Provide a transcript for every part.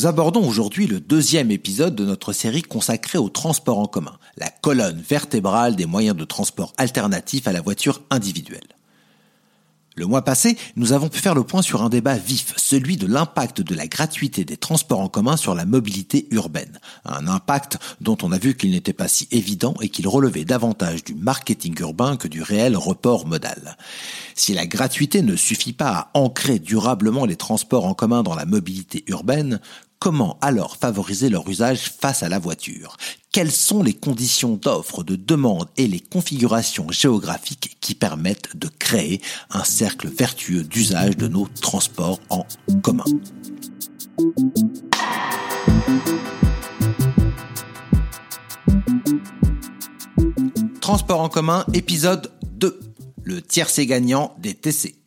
Nous abordons aujourd'hui le deuxième épisode de notre série consacrée au transport en commun, la colonne vertébrale des moyens de transport alternatifs à la voiture individuelle. Le mois passé, nous avons pu faire le point sur un débat vif, celui de l'impact de la gratuité des transports en commun sur la mobilité urbaine. Un impact dont on a vu qu'il n'était pas si évident et qu'il relevait davantage du marketing urbain que du réel report modal. Si la gratuité ne suffit pas à ancrer durablement les transports en commun dans la mobilité urbaine, Comment alors favoriser leur usage face à la voiture? Quelles sont les conditions d'offre, de demande et les configurations géographiques qui permettent de créer un cercle vertueux d'usage de nos transports en commun? Transport en commun, épisode 2. Le tiercé gagnant des TC.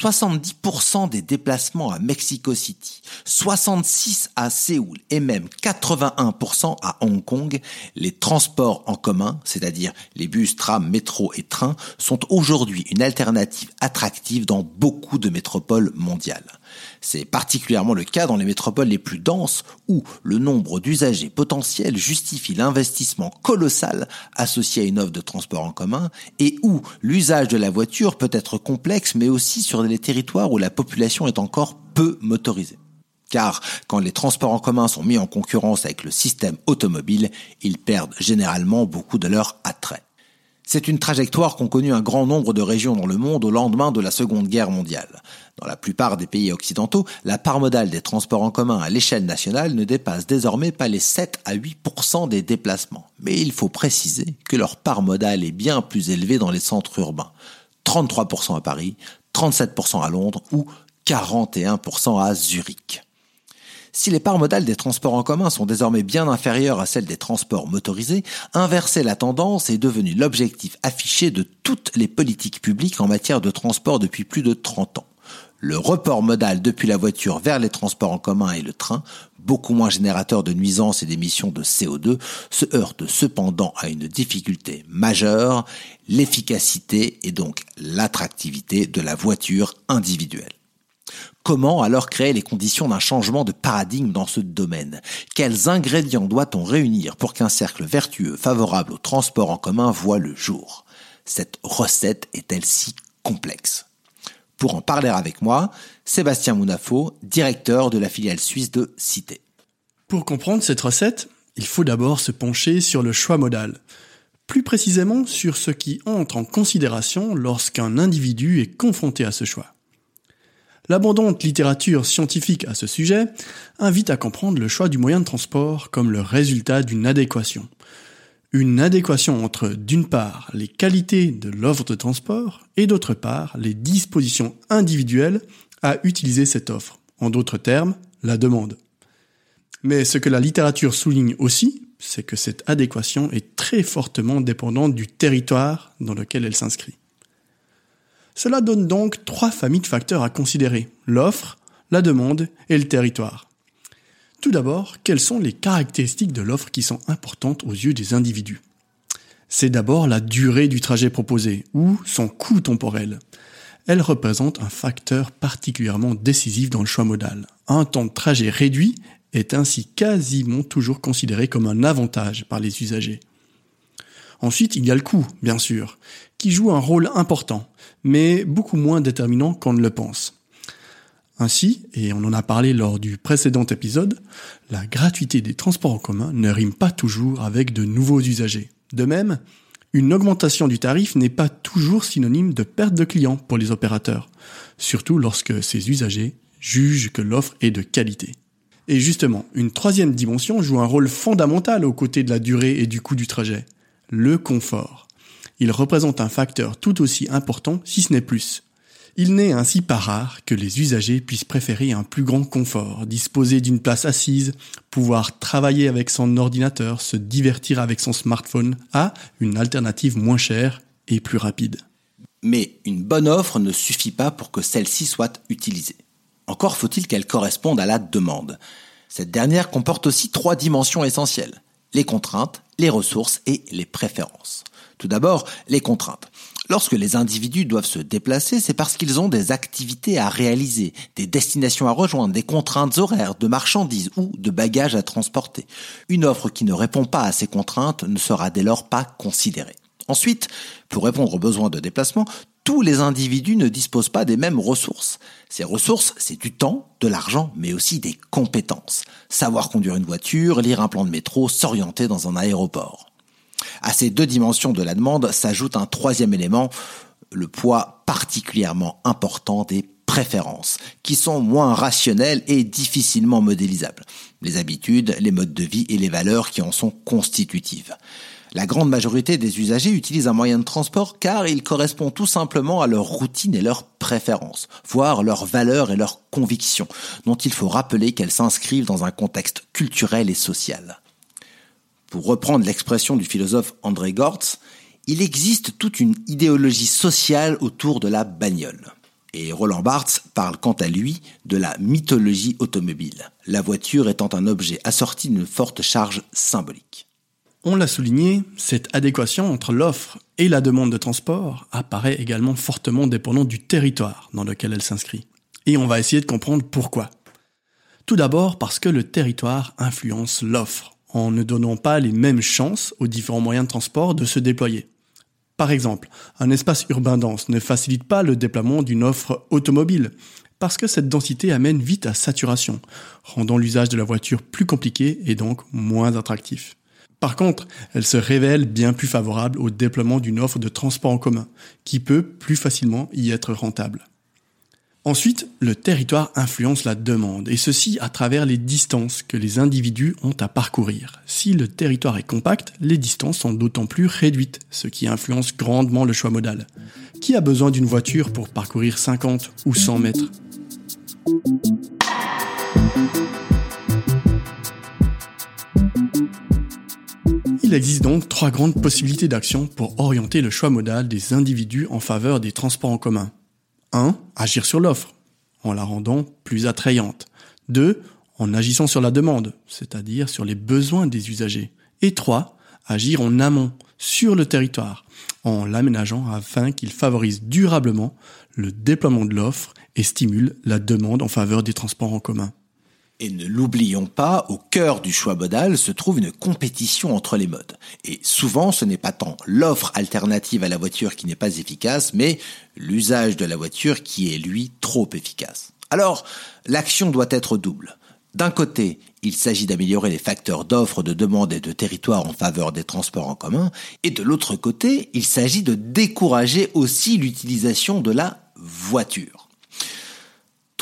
70% des déplacements à Mexico City, 66 à Séoul et même 81% à Hong Kong, les transports en commun, c'est-à-dire les bus, trams, métro et trains, sont aujourd'hui une alternative attractive dans beaucoup de métropoles mondiales. C'est particulièrement le cas dans les métropoles les plus denses où le nombre d'usagers potentiels justifie l'investissement colossal associé à une offre de transport en commun et où l'usage de la voiture peut être complexe mais aussi sur des territoires où la population est encore peu motorisée. Car quand les transports en commun sont mis en concurrence avec le système automobile, ils perdent généralement beaucoup de leur attrait. C'est une trajectoire qu'ont connue un grand nombre de régions dans le monde au lendemain de la Seconde Guerre mondiale. Dans la plupart des pays occidentaux, la part modale des transports en commun à l'échelle nationale ne dépasse désormais pas les 7 à 8% des déplacements. Mais il faut préciser que leur part modale est bien plus élevée dans les centres urbains. 33% à Paris, 37% à Londres ou 41% à Zurich. Si les parts modales des transports en commun sont désormais bien inférieures à celles des transports motorisés, inverser la tendance est devenu l'objectif affiché de toutes les politiques publiques en matière de transport depuis plus de 30 ans. Le report modal depuis la voiture vers les transports en commun et le train, beaucoup moins générateur de nuisances et d'émissions de CO2, se heurte cependant à une difficulté majeure, l'efficacité et donc l'attractivité de la voiture individuelle. Comment alors créer les conditions d'un changement de paradigme dans ce domaine? Quels ingrédients doit-on réunir pour qu'un cercle vertueux favorable au transport en commun voit le jour? Cette recette est-elle si complexe? Pour en parler avec moi, Sébastien Mounafo, directeur de la filiale suisse de Cité. Pour comprendre cette recette, il faut d'abord se pencher sur le choix modal. Plus précisément sur ce qui entre en considération lorsqu'un individu est confronté à ce choix. L'abondante littérature scientifique à ce sujet invite à comprendre le choix du moyen de transport comme le résultat d'une adéquation. Une adéquation entre, d'une part, les qualités de l'offre de transport et d'autre part, les dispositions individuelles à utiliser cette offre. En d'autres termes, la demande. Mais ce que la littérature souligne aussi, c'est que cette adéquation est très fortement dépendante du territoire dans lequel elle s'inscrit. Cela donne donc trois familles de facteurs à considérer, l'offre, la demande et le territoire. Tout d'abord, quelles sont les caractéristiques de l'offre qui sont importantes aux yeux des individus? C'est d'abord la durée du trajet proposé, ou son coût temporel. Elle représente un facteur particulièrement décisif dans le choix modal. Un temps de trajet réduit est ainsi quasiment toujours considéré comme un avantage par les usagers. Ensuite, il y a le coût, bien sûr, qui joue un rôle important, mais beaucoup moins déterminant qu'on ne le pense. Ainsi, et on en a parlé lors du précédent épisode, la gratuité des transports en commun ne rime pas toujours avec de nouveaux usagers. De même, une augmentation du tarif n'est pas toujours synonyme de perte de clients pour les opérateurs, surtout lorsque ces usagers jugent que l'offre est de qualité. Et justement, une troisième dimension joue un rôle fondamental aux côtés de la durée et du coût du trajet. Le confort. Il représente un facteur tout aussi important, si ce n'est plus. Il n'est ainsi pas rare que les usagers puissent préférer un plus grand confort, disposer d'une place assise, pouvoir travailler avec son ordinateur, se divertir avec son smartphone, à une alternative moins chère et plus rapide. Mais une bonne offre ne suffit pas pour que celle-ci soit utilisée. Encore faut-il qu'elle corresponde à la demande. Cette dernière comporte aussi trois dimensions essentielles. Les contraintes, les ressources et les préférences. Tout d'abord, les contraintes. Lorsque les individus doivent se déplacer, c'est parce qu'ils ont des activités à réaliser, des destinations à rejoindre, des contraintes horaires, de marchandises ou de bagages à transporter. Une offre qui ne répond pas à ces contraintes ne sera dès lors pas considérée. Ensuite, pour répondre aux besoins de déplacement, tous les individus ne disposent pas des mêmes ressources. Ces ressources, c'est du temps, de l'argent, mais aussi des compétences. Savoir conduire une voiture, lire un plan de métro, s'orienter dans un aéroport. À ces deux dimensions de la demande s'ajoute un troisième élément, le poids particulièrement important des préférences, qui sont moins rationnelles et difficilement modélisables. Les habitudes, les modes de vie et les valeurs qui en sont constitutives. La grande majorité des usagers utilisent un moyen de transport car il correspond tout simplement à leur routine et leurs préférences, voire leurs valeurs et leurs convictions, dont il faut rappeler qu'elles s'inscrivent dans un contexte culturel et social. Pour reprendre l'expression du philosophe André Gortz, il existe toute une idéologie sociale autour de la bagnole. Et Roland Barthes parle quant à lui de la mythologie automobile, la voiture étant un objet assorti d'une forte charge symbolique. On l'a souligné, cette adéquation entre l'offre et la demande de transport apparaît également fortement dépendante du territoire dans lequel elle s'inscrit. Et on va essayer de comprendre pourquoi. Tout d'abord parce que le territoire influence l'offre en ne donnant pas les mêmes chances aux différents moyens de transport de se déployer. Par exemple, un espace urbain dense ne facilite pas le déploiement d'une offre automobile, parce que cette densité amène vite à saturation, rendant l'usage de la voiture plus compliqué et donc moins attractif. Par contre, elle se révèle bien plus favorable au déploiement d'une offre de transport en commun, qui peut plus facilement y être rentable. Ensuite, le territoire influence la demande, et ceci à travers les distances que les individus ont à parcourir. Si le territoire est compact, les distances sont d'autant plus réduites, ce qui influence grandement le choix modal. Qui a besoin d'une voiture pour parcourir 50 ou 100 mètres? Il existe donc trois grandes possibilités d'action pour orienter le choix modal des individus en faveur des transports en commun. 1. Agir sur l'offre, en la rendant plus attrayante. 2. En agissant sur la demande, c'est-à-dire sur les besoins des usagers. Et 3. Agir en amont, sur le territoire, en l'aménageant afin qu'il favorise durablement le déploiement de l'offre et stimule la demande en faveur des transports en commun. Et ne l'oublions pas, au cœur du choix modal se trouve une compétition entre les modes. Et souvent, ce n'est pas tant l'offre alternative à la voiture qui n'est pas efficace, mais l'usage de la voiture qui est, lui, trop efficace. Alors, l'action doit être double. D'un côté, il s'agit d'améliorer les facteurs d'offre, de demande et de territoire en faveur des transports en commun, et de l'autre côté, il s'agit de décourager aussi l'utilisation de la voiture.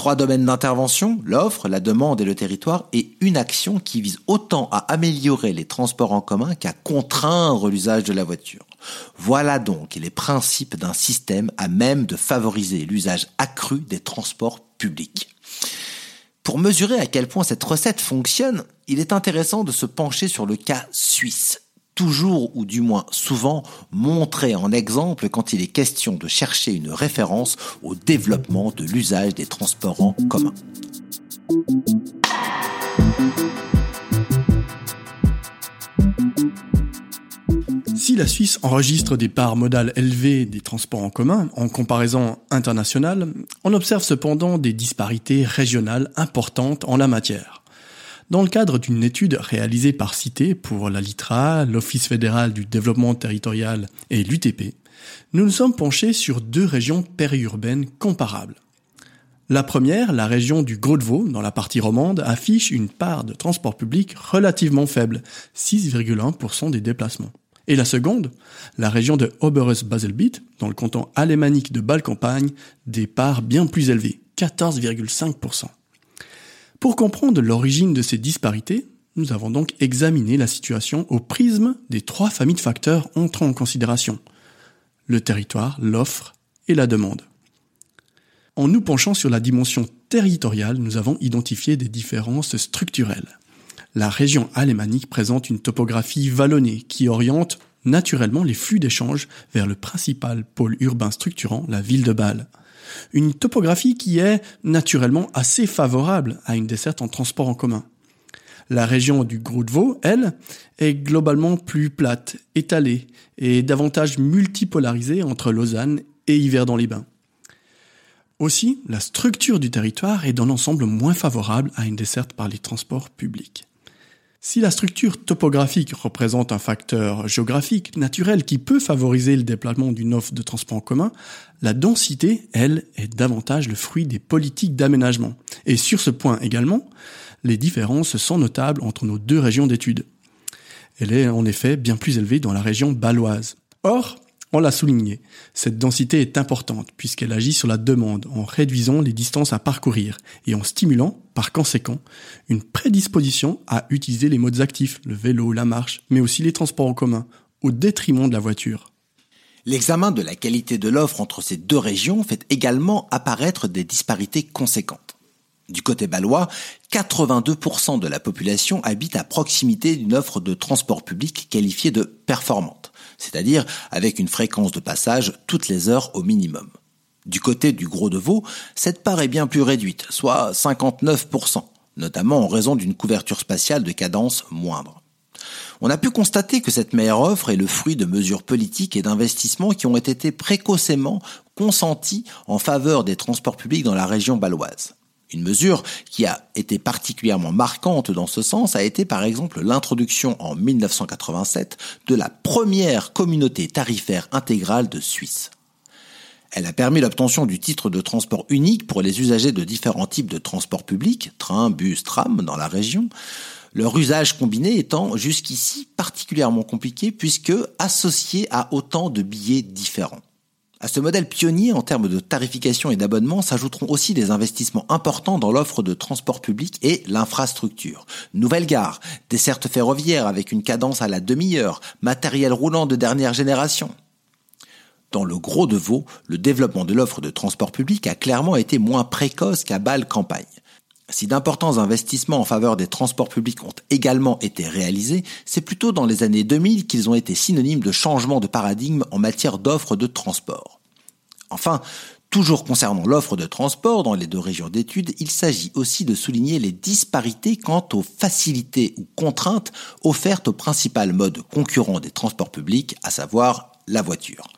Trois domaines d'intervention, l'offre, la demande et le territoire, et une action qui vise autant à améliorer les transports en commun qu'à contraindre l'usage de la voiture. Voilà donc les principes d'un système à même de favoriser l'usage accru des transports publics. Pour mesurer à quel point cette recette fonctionne, il est intéressant de se pencher sur le cas suisse toujours ou du moins souvent montré en exemple quand il est question de chercher une référence au développement de l'usage des transports en commun. Si la Suisse enregistre des parts modales élevées des transports en commun en comparaison internationale, on observe cependant des disparités régionales importantes en la matière. Dans le cadre d'une étude réalisée par Cité pour la LITRA, l'Office fédéral du développement territorial et l'UTP, nous nous sommes penchés sur deux régions périurbaines comparables. La première, la région du Gros de Vaud, dans la partie romande, affiche une part de transport public relativement faible, 6,1% des déplacements. Et la seconde, la région de Oberes-Baselbiet, dans le canton alémanique de Bâle-Campagne, des parts bien plus élevées, 14,5%. Pour comprendre l'origine de ces disparités, nous avons donc examiné la situation au prisme des trois familles de facteurs entrant en considération. Le territoire, l'offre et la demande. En nous penchant sur la dimension territoriale, nous avons identifié des différences structurelles. La région alémanique présente une topographie vallonnée qui oriente naturellement les flux d'échanges vers le principal pôle urbain structurant, la ville de Bâle. Une topographie qui est naturellement assez favorable à une desserte en transport en commun. La région du Gros de Vaud, elle, est globalement plus plate, étalée et davantage multipolarisée entre Lausanne et Yverdon-les-Bains. Aussi, la structure du territoire est dans l'ensemble moins favorable à une desserte par les transports publics. Si la structure topographique représente un facteur géographique naturel qui peut favoriser le déploiement d'une offre de transport en commun, la densité, elle, est davantage le fruit des politiques d'aménagement. Et sur ce point également, les différences sont notables entre nos deux régions d'études. Elle est en effet bien plus élevée dans la région baloise. Or, on l'a souligné, cette densité est importante puisqu'elle agit sur la demande en réduisant les distances à parcourir et en stimulant, par conséquent, une prédisposition à utiliser les modes actifs, le vélo, la marche, mais aussi les transports en commun, au détriment de la voiture. L'examen de la qualité de l'offre entre ces deux régions fait également apparaître des disparités conséquentes. Du côté balois, 82% de la population habite à proximité d'une offre de transport public qualifiée de performante c'est-à-dire avec une fréquence de passage toutes les heures au minimum. Du côté du Gros de Vaud, cette part est bien plus réduite, soit 59%, notamment en raison d'une couverture spatiale de cadence moindre. On a pu constater que cette meilleure offre est le fruit de mesures politiques et d'investissements qui ont été précocement consentis en faveur des transports publics dans la région baloise. Une mesure qui a été particulièrement marquante dans ce sens a été par exemple l'introduction en 1987 de la première communauté tarifaire intégrale de Suisse. Elle a permis l'obtention du titre de transport unique pour les usagers de différents types de transports publics, train, bus, tram, dans la région, leur usage combiné étant jusqu'ici particulièrement compliqué puisque associé à autant de billets différents. À ce modèle pionnier en termes de tarification et d'abonnement s'ajouteront aussi des investissements importants dans l'offre de transport public et l'infrastructure. Nouvelle gare, dessertes ferroviaires avec une cadence à la demi-heure, matériel roulant de dernière génération. Dans le gros de Vaud, le développement de l'offre de transport public a clairement été moins précoce qu'à Bâle campagne. Si d'importants investissements en faveur des transports publics ont également été réalisés, c'est plutôt dans les années 2000 qu'ils ont été synonymes de changement de paradigme en matière d'offre de transport. Enfin, toujours concernant l'offre de transport dans les deux régions d'études, il s'agit aussi de souligner les disparités quant aux facilités ou contraintes offertes au principal mode concurrent des transports publics, à savoir la voiture.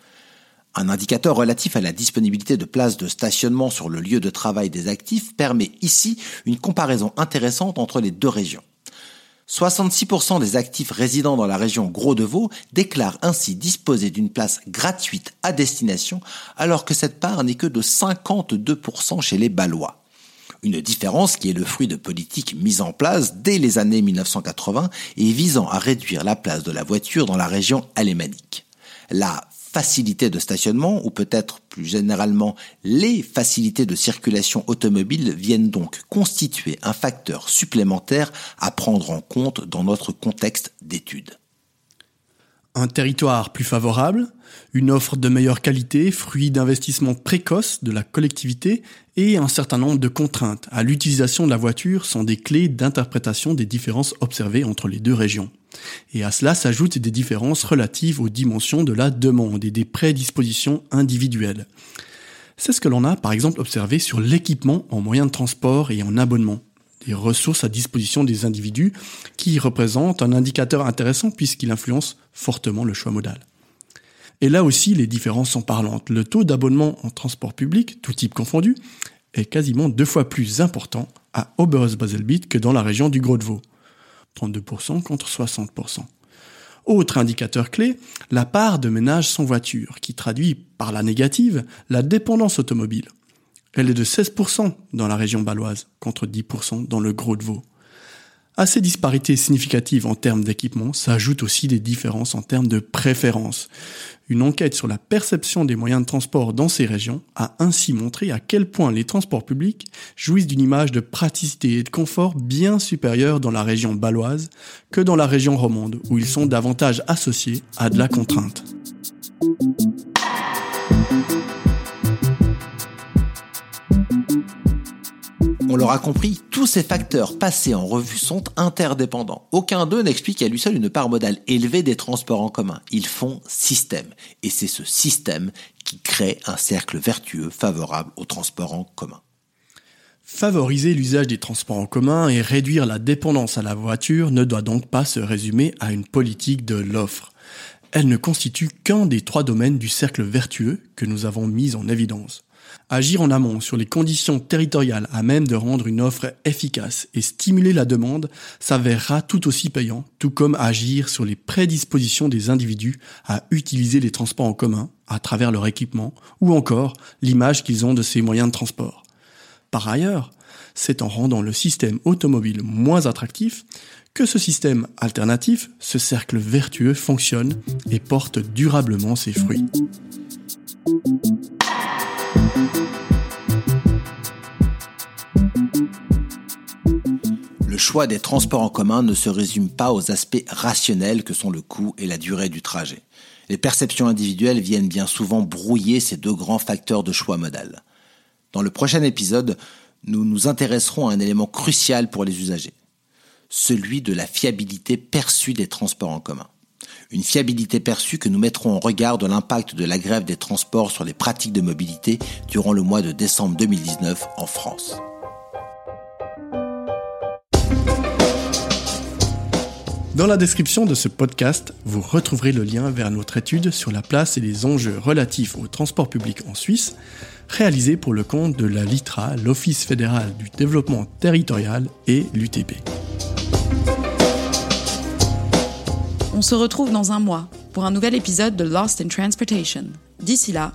Un indicateur relatif à la disponibilité de places de stationnement sur le lieu de travail des actifs permet ici une comparaison intéressante entre les deux régions. 66% des actifs résidant dans la région Gros de Vaud déclarent ainsi disposer d'une place gratuite à destination, alors que cette part n'est que de 52% chez les Balois. Une différence qui est le fruit de politiques mises en place dès les années 1980 et visant à réduire la place de la voiture dans la région alémanique. Facilités de stationnement ou peut-être plus généralement les facilités de circulation automobile viennent donc constituer un facteur supplémentaire à prendre en compte dans notre contexte d'étude. Un territoire plus favorable, une offre de meilleure qualité, fruit d'investissements précoces de la collectivité et un certain nombre de contraintes à l'utilisation de la voiture sont des clés d'interprétation des différences observées entre les deux régions. Et à cela s'ajoutent des différences relatives aux dimensions de la demande et des prédispositions individuelles. C'est ce que l'on a par exemple observé sur l'équipement en moyens de transport et en abonnement. Des ressources à disposition des individus qui représentent un indicateur intéressant puisqu'il influence fortement le choix modal. Et là aussi, les différences sont parlantes. Le taux d'abonnement en transport public, tout type confondu, est quasiment deux fois plus important à Oberhaus-Baselbiet que dans la région du Gros de Vaud. 32% contre 60%. Autre indicateur clé, la part de ménages sans voiture, qui traduit par la négative la dépendance automobile. Elle est de 16% dans la région baloise, contre 10% dans le Gros de Vaud. À ces disparités significatives en termes d'équipement s'ajoutent aussi des différences en termes de préférence. Une enquête sur la perception des moyens de transport dans ces régions a ainsi montré à quel point les transports publics jouissent d'une image de praticité et de confort bien supérieure dans la région baloise que dans la région romande, où ils sont davantage associés à de la contrainte. On l'aura compris, tous ces facteurs passés en revue sont interdépendants. Aucun d'eux n'explique à lui seul une part modale élevée des transports en commun. Ils font système. Et c'est ce système qui crée un cercle vertueux favorable aux transports en commun. Favoriser l'usage des transports en commun et réduire la dépendance à la voiture ne doit donc pas se résumer à une politique de l'offre. Elle ne constitue qu'un des trois domaines du cercle vertueux que nous avons mis en évidence. Agir en amont sur les conditions territoriales à même de rendre une offre efficace et stimuler la demande s'avérera tout aussi payant, tout comme agir sur les prédispositions des individus à utiliser les transports en commun à travers leur équipement ou encore l'image qu'ils ont de ces moyens de transport. Par ailleurs, c'est en rendant le système automobile moins attractif que ce système alternatif, ce cercle vertueux fonctionne et porte durablement ses fruits. Le choix des transports en commun ne se résume pas aux aspects rationnels que sont le coût et la durée du trajet. Les perceptions individuelles viennent bien souvent brouiller ces deux grands facteurs de choix modal. Dans le prochain épisode, nous nous intéresserons à un élément crucial pour les usagers, celui de la fiabilité perçue des transports en commun. Une fiabilité perçue que nous mettrons en regard de l'impact de la grève des transports sur les pratiques de mobilité durant le mois de décembre 2019 en France. Dans la description de ce podcast, vous retrouverez le lien vers notre étude sur la place et les enjeux relatifs au transport public en Suisse, réalisée pour le compte de la LITRA, l'Office fédéral du développement territorial et l'UTP. On se retrouve dans un mois pour un nouvel épisode de Lost in Transportation. D'ici là,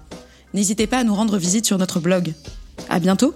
n'hésitez pas à nous rendre visite sur notre blog. À bientôt!